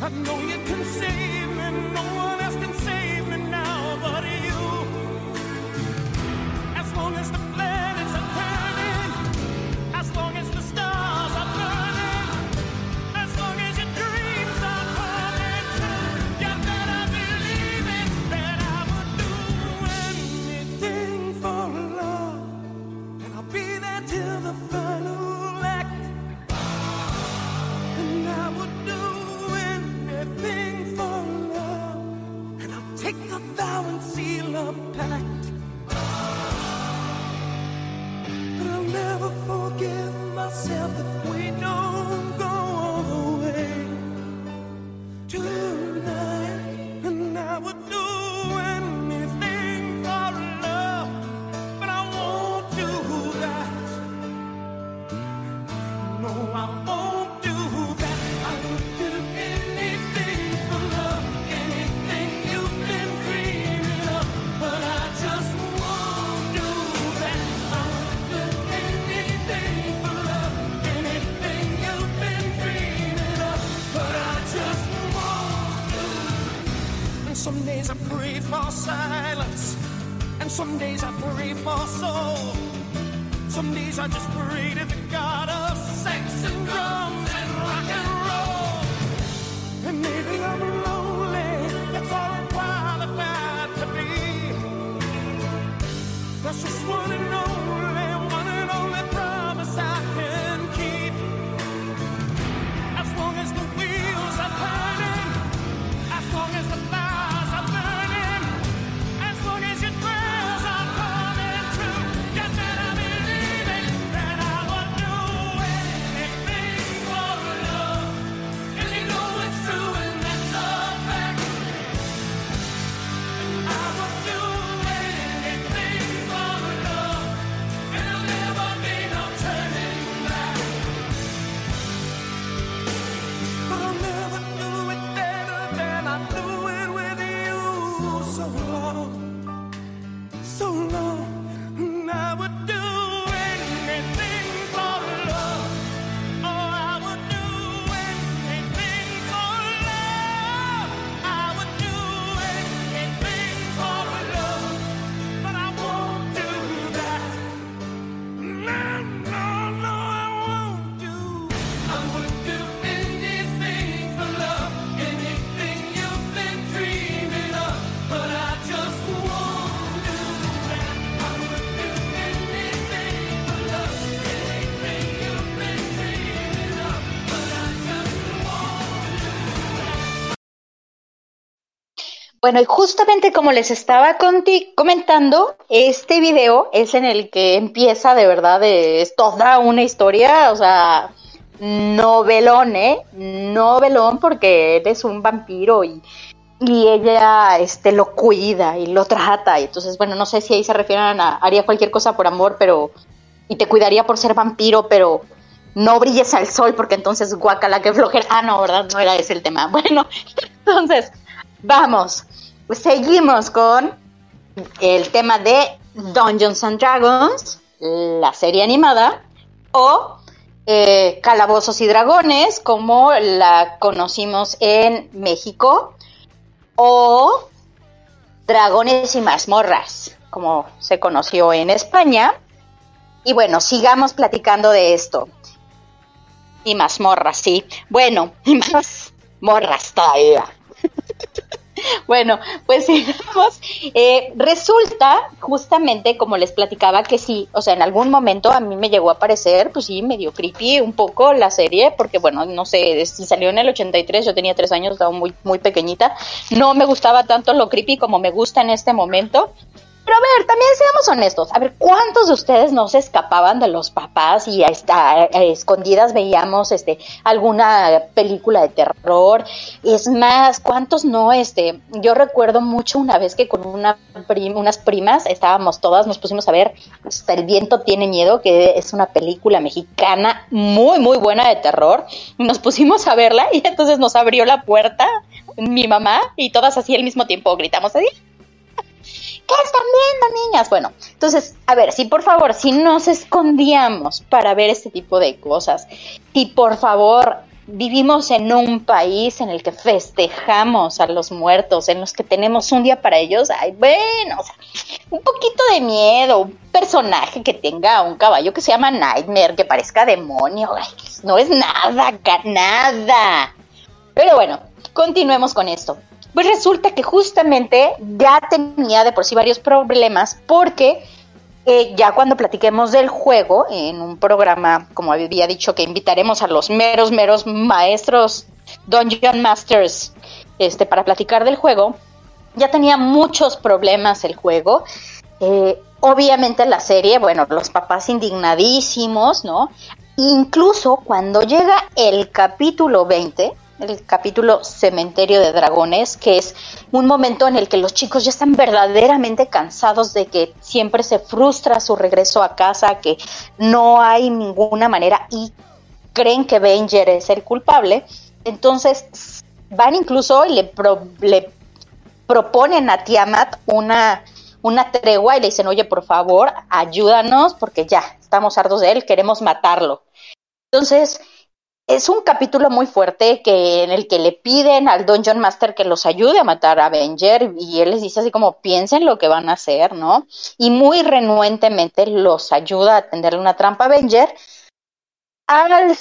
I know you can save No one running Bueno, y justamente como les estaba conti- comentando, este video es en el que empieza de verdad, es toda una historia, o sea, novelón, ¿eh? Novelón porque él es un vampiro y, y ella este, lo cuida y lo trata. Y entonces, bueno, no sé si ahí se refieren a haría cualquier cosa por amor, pero... Y te cuidaría por ser vampiro, pero no brilles al sol porque entonces guacala que flojera. Ah, no, ¿verdad? No era ese el tema. <laughs> Bueno, entonces, vamos. Seguimos con el tema de Dungeons and Dragons, la serie animada, o eh, Calabozos y Dragones, como la conocimos en México, o Dragones y Mazmorras, como se conoció en España. Y bueno, sigamos platicando de esto. Y mazmorras, sí. Bueno, y <laughs> más morras todavía. <laughs> Bueno, pues <laughs> sigamos. Eh, resulta, justamente, como les platicaba, que sí, o sea, en algún momento a mí me llegó a parecer, pues sí, medio creepy un poco la serie, porque bueno, no sé, si salió en el 83, yo tenía tres años, estaba muy, muy pequeñita. No me gustaba tanto lo creepy como me gusta en este momento. Pero a ver, también seamos honestos. A ver, ¿cuántos de ustedes no se escapaban de los papás y a, a escondidas veíamos este alguna película de terror? Es más, ¿cuántos no? Este, yo recuerdo mucho una vez que con una prim- unas primas estábamos todas, nos pusimos a ver hasta El viento tiene miedo, que es una película mexicana muy, muy buena de terror. Nos pusimos a verla y entonces nos abrió la puerta mi mamá y todas así al mismo tiempo gritamos así. ¿Qué están viendo, niñas? Bueno, entonces, a ver, si por favor, si nos escondíamos para ver este tipo de cosas, si por favor vivimos en un país en el que festejamos a los muertos, en los que tenemos un día para ellos, ay, bueno, o sea, un poquito de miedo, un personaje que tenga un caballo que se llama Nightmare, que parezca demonio, no es nada, nada. Pero bueno, continuemos con esto. Pues resulta que justamente ya tenía de por sí varios problemas porque eh, ya cuando platiquemos del juego, en un programa, como había dicho, que invitaremos a los meros, meros maestros Dungeon Masters este, para platicar del juego, ya tenía muchos problemas el juego. Eh, obviamente la serie, bueno, los papás indignadísimos, ¿no? Incluso cuando llega el capítulo 20, el capítulo Cementerio de Dragones, que es un momento en el que los chicos ya están verdaderamente cansados de que siempre se frustra su regreso a casa, que no hay ninguna manera y creen que Venger es el culpable. Entonces van incluso y le proponen a Tiamat una, una tregua y le dicen, oye, por favor, ayúdanos porque ya estamos hartos de él, queremos matarlo. Entonces, es un capítulo muy fuerte que en el que le piden al Dungeon Master que los ayude a matar a Avenger y él les dice así como piensen lo que van a hacer, ¿no? Y muy renuentemente los ayuda a tenderle una trampa a Avenger. Al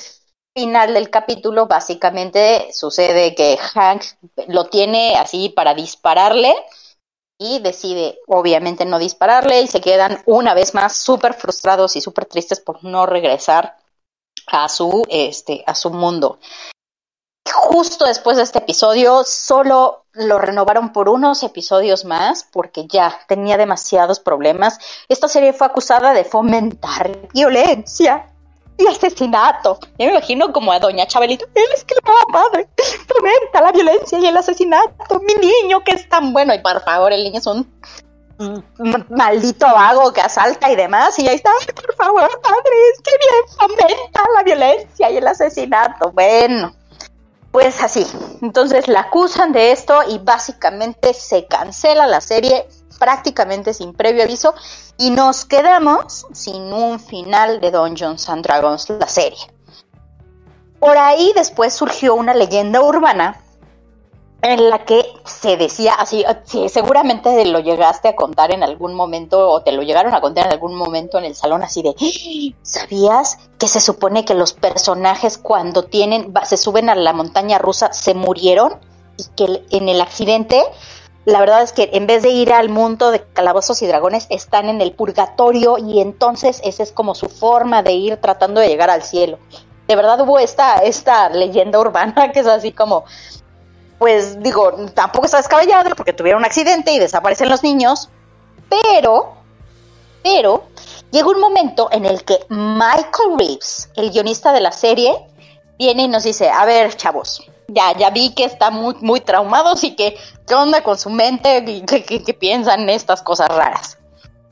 final del capítulo básicamente sucede que Hank lo tiene así para dispararle y decide obviamente no dispararle y se quedan una vez más súper frustrados y súper tristes por no regresar a su este a su mundo. Justo después de este episodio solo lo renovaron por unos episodios más porque ya tenía demasiados problemas. Esta serie fue acusada de fomentar violencia y asesinato. Yo me imagino como a doña Chabelito, él es que la madre fomenta la violencia y el asesinato. Mi niño que es tan bueno y por favor el niño es un maldito vago que asalta y demás, y ahí está, "Ay, por favor, padre, es que bien fomenta la violencia y el asesinato. Bueno, pues así. Entonces la acusan de esto y básicamente se cancela la serie prácticamente sin previo aviso y nos quedamos sin un final de Dungeons and Dragons, la serie. Por ahí después surgió una leyenda urbana en la que se decía así, sí, seguramente lo llegaste a contar en algún momento o te lo llegaron a contar en algún momento en el salón así de, "¡Ah! ¿sabías que se supone que los personajes cuando tienen, se suben a la montaña rusa se murieron y que en el accidente, la verdad es que en vez de ir al mundo de calabozos y dragones están en el purgatorio y entonces esa es como su forma de ir tratando de llegar al cielo. De verdad hubo esta, esta leyenda urbana <laughs> que es así como, pues digo, tampoco está descabellado porque tuvieron un accidente y desaparecen los niños, pero, pero, llega un momento en el que Michael Reeves, el guionista de la serie, viene y nos dice, a ver, chavos, ya, ya vi que están muy, muy traumados y que, ¿qué onda con su mente? y que, piensan estas cosas raras.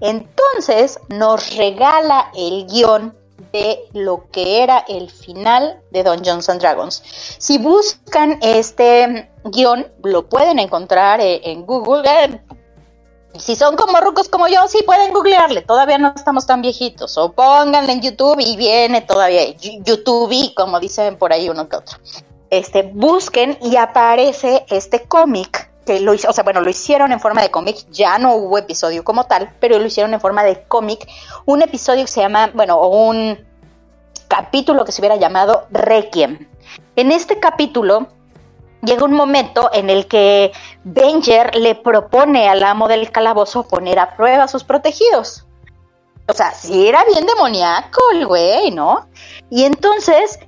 Entonces nos regala el guion de lo que era el final de Dungeons and Dragons. Si buscan este guion, lo pueden encontrar eh, en Google. Eh, si son como rucos como yo, sí pueden googlearle. Todavía no estamos tan viejitos. O pónganle en YouTube y viene todavía YouTube, como dicen por ahí uno que otro. Este, busquen y aparece este cómic que lo o sea, bueno, lo hicieron en forma de cómic, ya no hubo episodio como tal, pero lo hicieron en forma de cómic, un episodio que se llama, bueno, o un capítulo que se hubiera llamado Requiem. En este capítulo llega un momento en el que Benger le propone al amo del calabozo poner a prueba a sus protegidos. O sea, si era bien demoníaco el güey, ¿no? Y entonces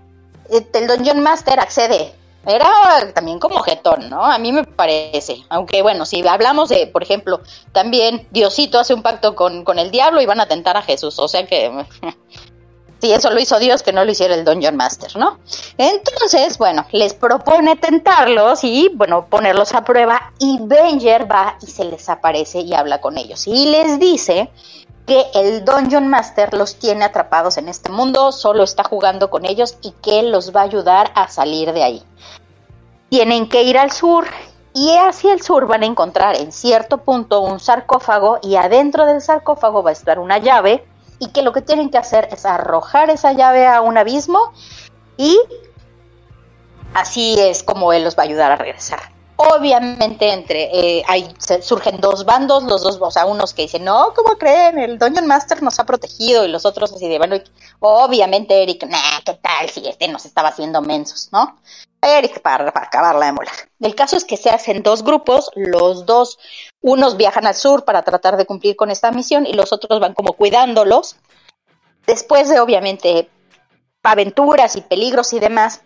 eh, el Dungeon Master accede. Era también como jetón, ¿no? A mí me parece. Aunque bueno, si hablamos de, por ejemplo, también Diosito hace un pacto con, con el diablo y van a tentar a Jesús. O sea que <laughs> si eso lo hizo Dios, que no lo hiciera el Dungeon Master, ¿no? Entonces, bueno, les propone tentarlos y, bueno, ponerlos a prueba y Venger va y se les aparece y habla con ellos. Y les dice que el Dungeon Master los tiene atrapados en este mundo, solo está jugando con ellos y que los va a ayudar a salir de ahí. Tienen que ir al sur y hacia el sur van a encontrar en cierto punto un sarcófago y adentro del sarcófago va a estar una llave y que lo que tienen que hacer es arrojar esa llave a un abismo y así es como él los va a ayudar a regresar. Obviamente entre eh, surgen dos bandos, los dos, o sea, unos que dicen, no, ¿cómo creen? El Dungeon Master nos ha protegido y los otros así de, bueno, obviamente Eric, nah, ¿qué tal si este nos estaba haciendo mensos, no? Eric para, para acabarla de molar. El caso es que se hacen dos grupos, los dos, unos viajan al sur para tratar de cumplir con esta misión y los otros van como cuidándolos. Después de obviamente aventuras y peligros y demás,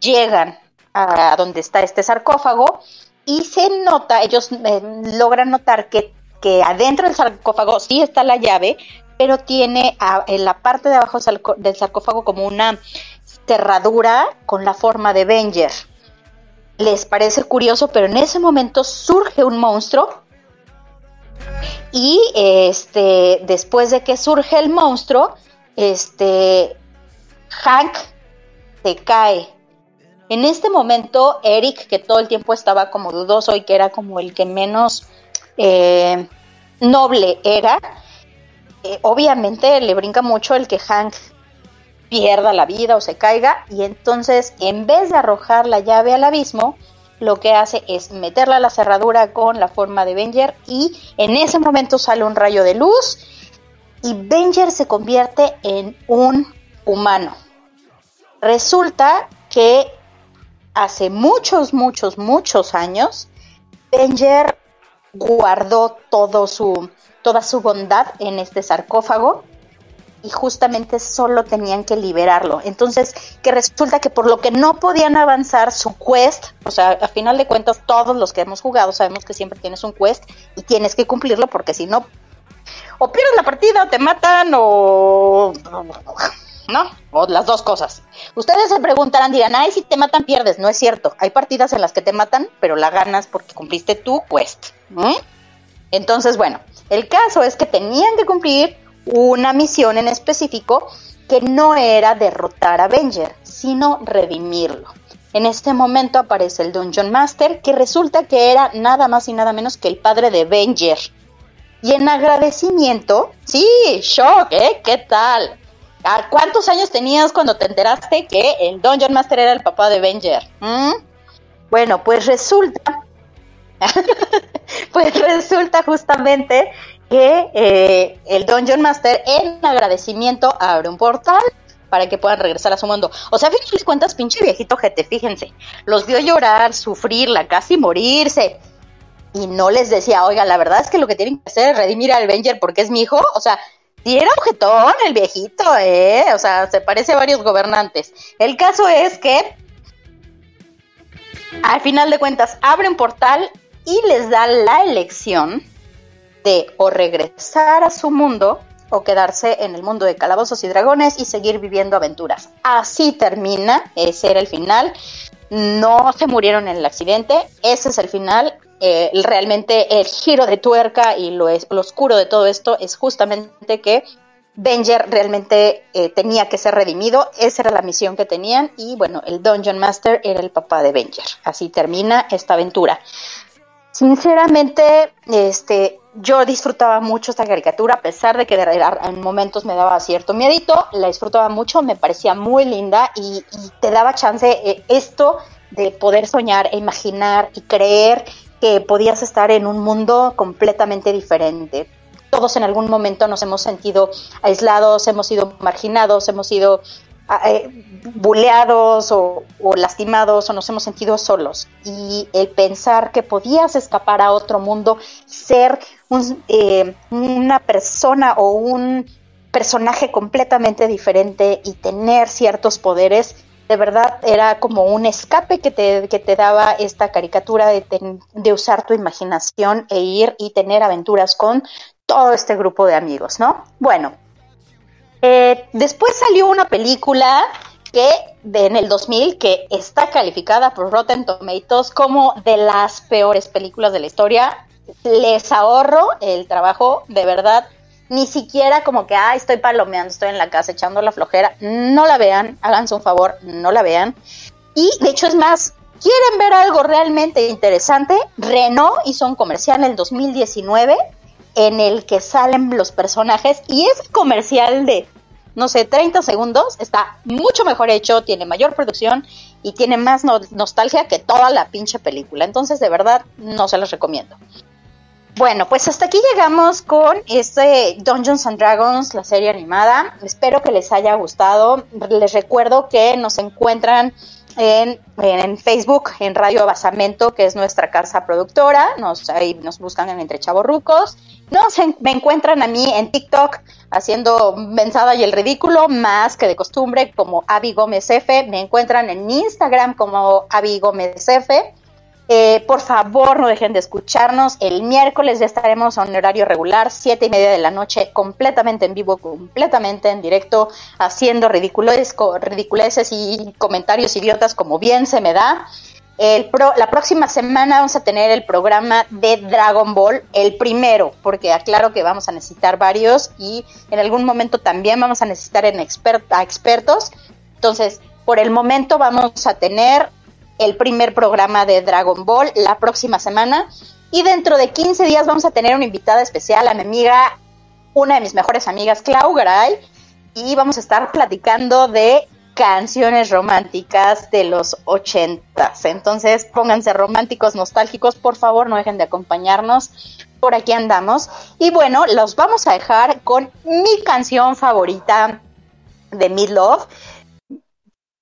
llegan a donde está este sarcófago y se nota, ellos eh, logran notar que, que adentro del sarcófago sí está la llave, pero tiene en la parte de abajo del sarcófago como una cerradura con la forma de Venger. Les parece curioso, pero en ese momento surge un monstruo y este después de que surge el monstruo, este Hank se cae. En este momento, Eric, que todo el tiempo estaba como dudoso y que era como el que menos eh, noble era, eh, obviamente le brinca mucho el que Hank pierda la vida o se caiga y entonces en vez de arrojar la llave al abismo, lo que hace es meterla a la cerradura con la forma de Venger y en ese momento sale un rayo de luz y Venger se convierte en un humano. Resulta que hace muchos, muchos, muchos años, Venger guardó todo su, toda su bondad en este sarcófago y justamente solo tenían que liberarlo. Entonces, que resulta que por lo que no podían avanzar su quest, o sea, a final de cuentas, todos los que hemos jugado sabemos que siempre tienes un quest y tienes que cumplirlo porque si no, o pierdes la partida, o te matan, o. ¿No? O las dos cosas. Ustedes se preguntarán, dirán, ay, si te matan, pierdes. No es cierto. Hay partidas en las que te matan, pero la ganas porque cumpliste tu quest. Entonces, bueno, el caso es que tenían que cumplir una misión en específico que no era derrotar a Avenger, sino redimirlo. En este momento aparece el Dungeon Master, que resulta que era nada más y nada menos que el padre de Avenger. Y en agradecimiento, sí, shock, ¿eh? ¿Qué tal? ¿A cuántos años tenías cuando te enteraste que el Dungeon Master era el papá de Avenger? ¿Mm? Bueno, pues resulta, <laughs> pues resulta justamente que eh, el Dungeon Master en agradecimiento abre un portal para que puedan regresar a su mundo. O sea, de cuentas, pinche viejito jete, fíjense. Los vio llorar, sufrirla, casi morirse. Y no les decía, oiga, la verdad es que lo que tienen que hacer es redimir al Avenger porque es mi hijo. O sea, si era un jetón el viejito, ¿eh? O sea, se parece a varios gobernantes. El caso es que, al final de cuentas, abre un portal y les da la elección de o regresar a su mundo o quedarse en el mundo de calabozos y dragones y seguir viviendo aventuras. Así termina, ese era el final. No se murieron en el accidente, ese es el final. Eh, realmente el giro de tuerca y lo, es, lo oscuro de todo esto es justamente que Venger realmente eh, tenía que ser redimido, esa era la misión que tenían y bueno, el Dungeon Master era el papá de Venger. Así termina esta aventura. Sinceramente, este, yo disfrutaba mucho esta caricatura, a pesar de que de, en momentos me daba cierto miedito, la disfrutaba mucho, me parecía muy linda y, y te daba chance eh, esto de poder soñar, e imaginar y creer que podías estar en un mundo completamente diferente. Todos en algún momento nos hemos sentido aislados, hemos sido marginados, hemos sido eh, buleados o, o, lastimados o nos hemos sentido solos. Y el pensar que podías escapar a otro mundo, ser un, eh, una persona o un personaje completamente diferente y tener ciertos poderes, de verdad era como un escape que te, que te daba esta caricatura de, ten- de usar tu imaginación e ir y tener aventuras con todo este grupo de amigos, ¿no? Bueno, eh, después salió una película que en el 2000 que está calificada por Rotten Tomatoes como de las peores películas de la historia. Les ahorro el trabajo, de verdad. Ni siquiera como que, ah, estoy palomeando, estoy en la casa echando la flojera. No la vean, háganse un favor, no la vean. Y de hecho es más, ¿quieren ver algo realmente interesante? Renault hizo un comercial en el 2019 en el que salen los personajes y ese comercial de, no sé, 30 segundos está mucho mejor hecho, tiene mayor producción y tiene más no- nostalgia que toda la pinche película. Entonces, de verdad, no se los recomiendo. Bueno, pues hasta aquí llegamos con este Dungeons and Dragons, la serie animada. Espero que les haya gustado. Les recuerdo que nos encuentran en, en Facebook, en Radio Basamento, que es nuestra casa productora. Nos, ahí nos buscan en Entre Chavorrucos. Nos me encuentran a mí en TikTok haciendo mensada y el ridículo, más que de costumbre, como Avi Gómez F. Me encuentran en Instagram como Avi Gómez F. Eh, por favor, no dejen de escucharnos. El miércoles ya estaremos a un horario regular, siete y media de la noche, completamente en vivo, completamente en directo, haciendo ridiculeces, y comentarios idiotas como bien se me da. El pro- la próxima semana vamos a tener el programa de Dragon Ball, el primero, porque aclaro que vamos a necesitar varios y en algún momento también vamos a necesitar en expert- a expertos. Entonces, por el momento vamos a tener el primer programa de Dragon Ball la próxima semana. Y dentro de 15 días vamos a tener una invitada especial, a mi amiga, una de mis mejores amigas, Clau Garay. Y vamos a estar platicando de canciones románticas de los ochentas. Entonces, pónganse románticos, nostálgicos, por favor, no dejen de acompañarnos. Por aquí andamos. Y bueno, los vamos a dejar con mi canción favorita de Mid Love.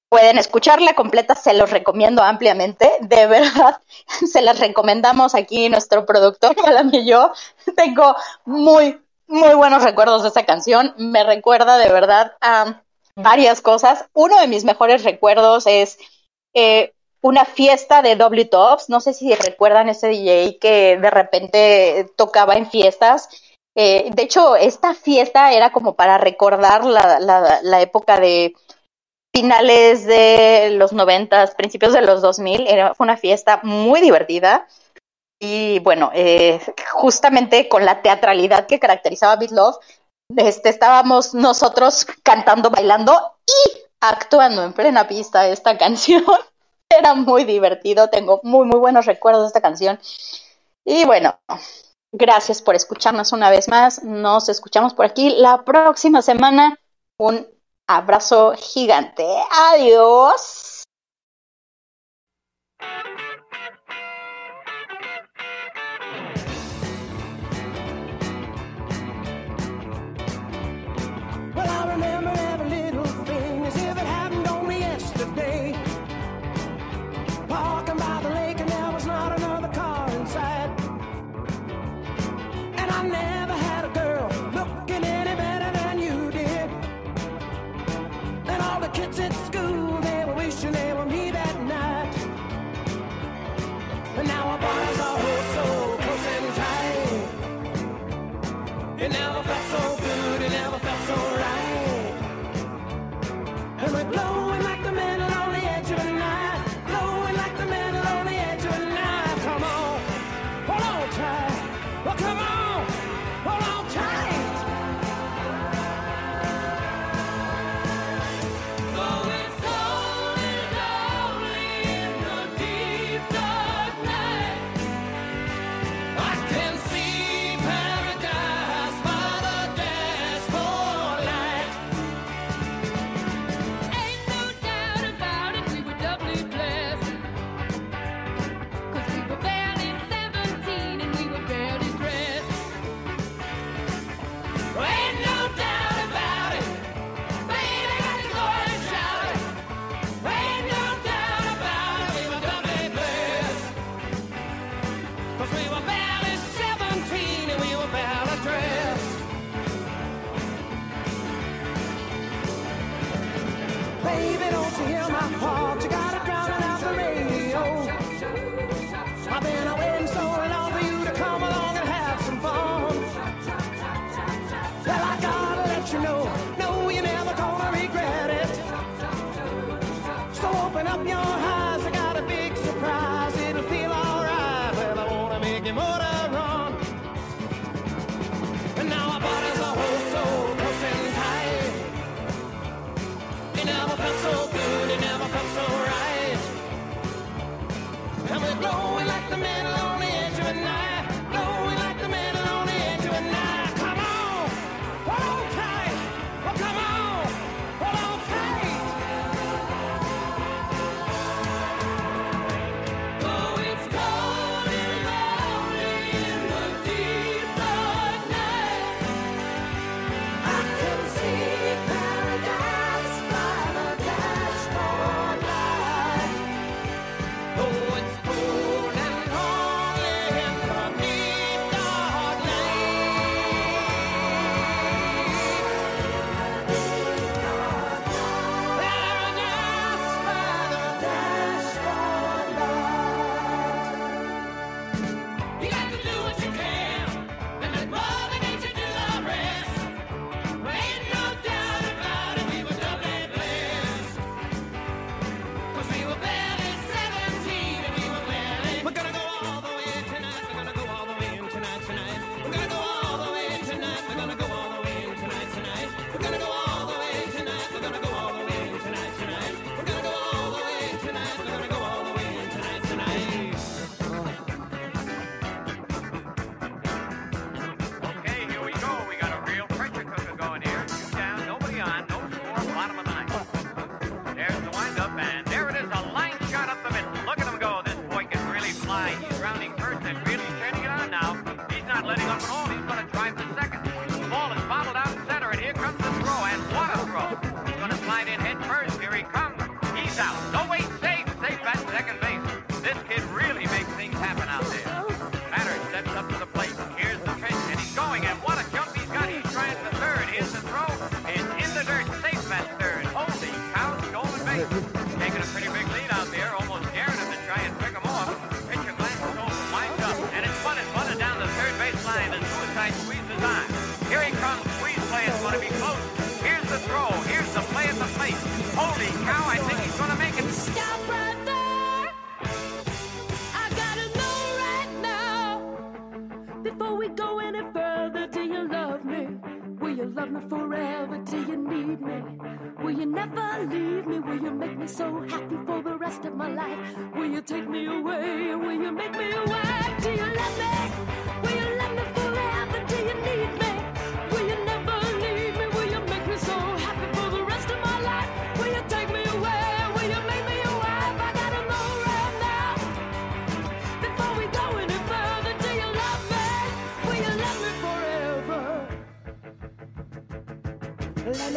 Pueden escucharla completa, se los recomiendo ampliamente, de verdad, <laughs> se las recomendamos aquí nuestro productor, <laughs> Alan y yo. Tengo muy, muy buenos recuerdos de esta canción, me recuerda de verdad a varias cosas. Uno de mis mejores recuerdos es eh, una fiesta de W Tops, no sé si recuerdan ese DJ que de repente tocaba en fiestas. Eh, de hecho, esta fiesta era como para recordar la, la, la época de finales de los noventas, principios de los 2000, era, una fiesta muy divertida y bueno, eh, justamente con la teatralidad que caracterizaba Beat Love, este, estábamos nosotros cantando, bailando y actuando en plena pista esta <laughs> canción. Era muy divertido, tengo muy, muy buenos recuerdos de esta canción. Y bueno, gracias por escucharnos una vez más. Nos escuchamos por aquí la próxima semana. Un abrazo gigante. Adiós.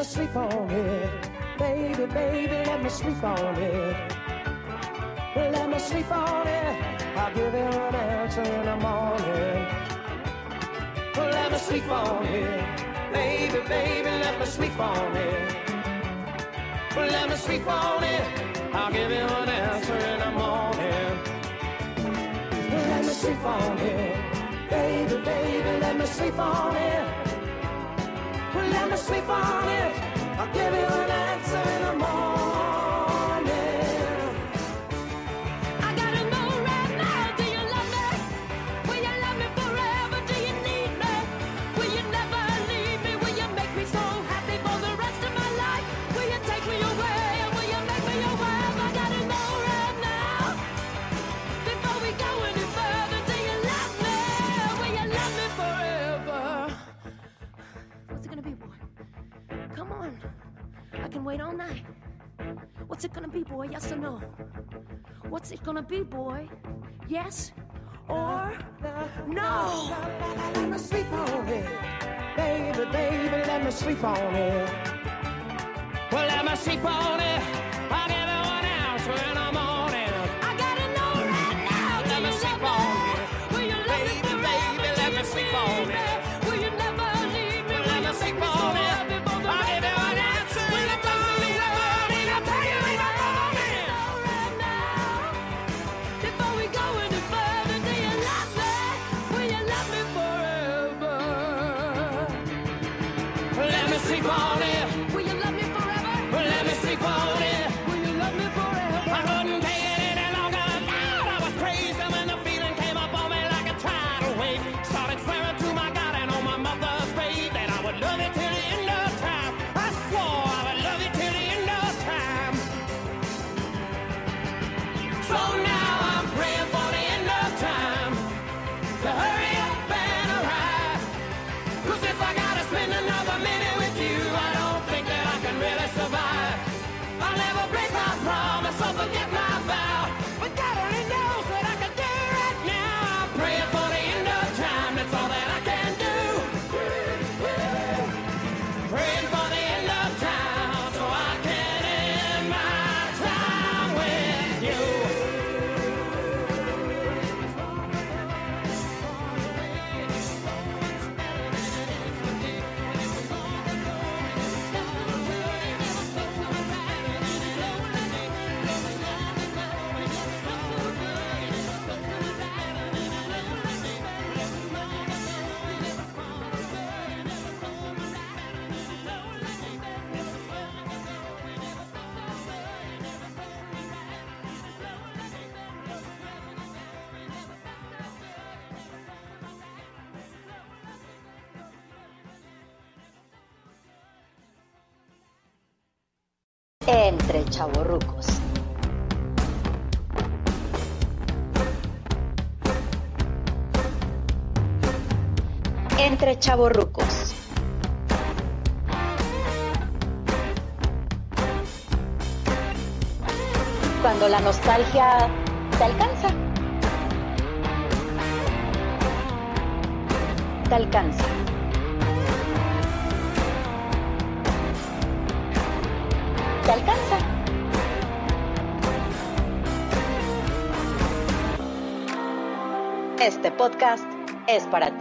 me sleep on it. Baby, baby, let me sleep on it. Let me sleep on it. I'll give you an answer in the morning. Let me sleep on it. Baby, baby, let me sleep on it. Let me sleep on it. I'll give you an answer in the morning. Let me sleep on it. Baby, baby, let me sleep on it let me sleep on it. I'll give you an answer wait all night. What's it gonna be, boy? Yes or no? What's it gonna be, boy? Yes or no? Let me sleep on it. Baby, baby, let me sleep on it. Well, let me sleep on it. I'll when I'm chavorrucos. Cuando la nostalgia te alcanza. Te alcanza. Te alcanza. Este podcast es para ti.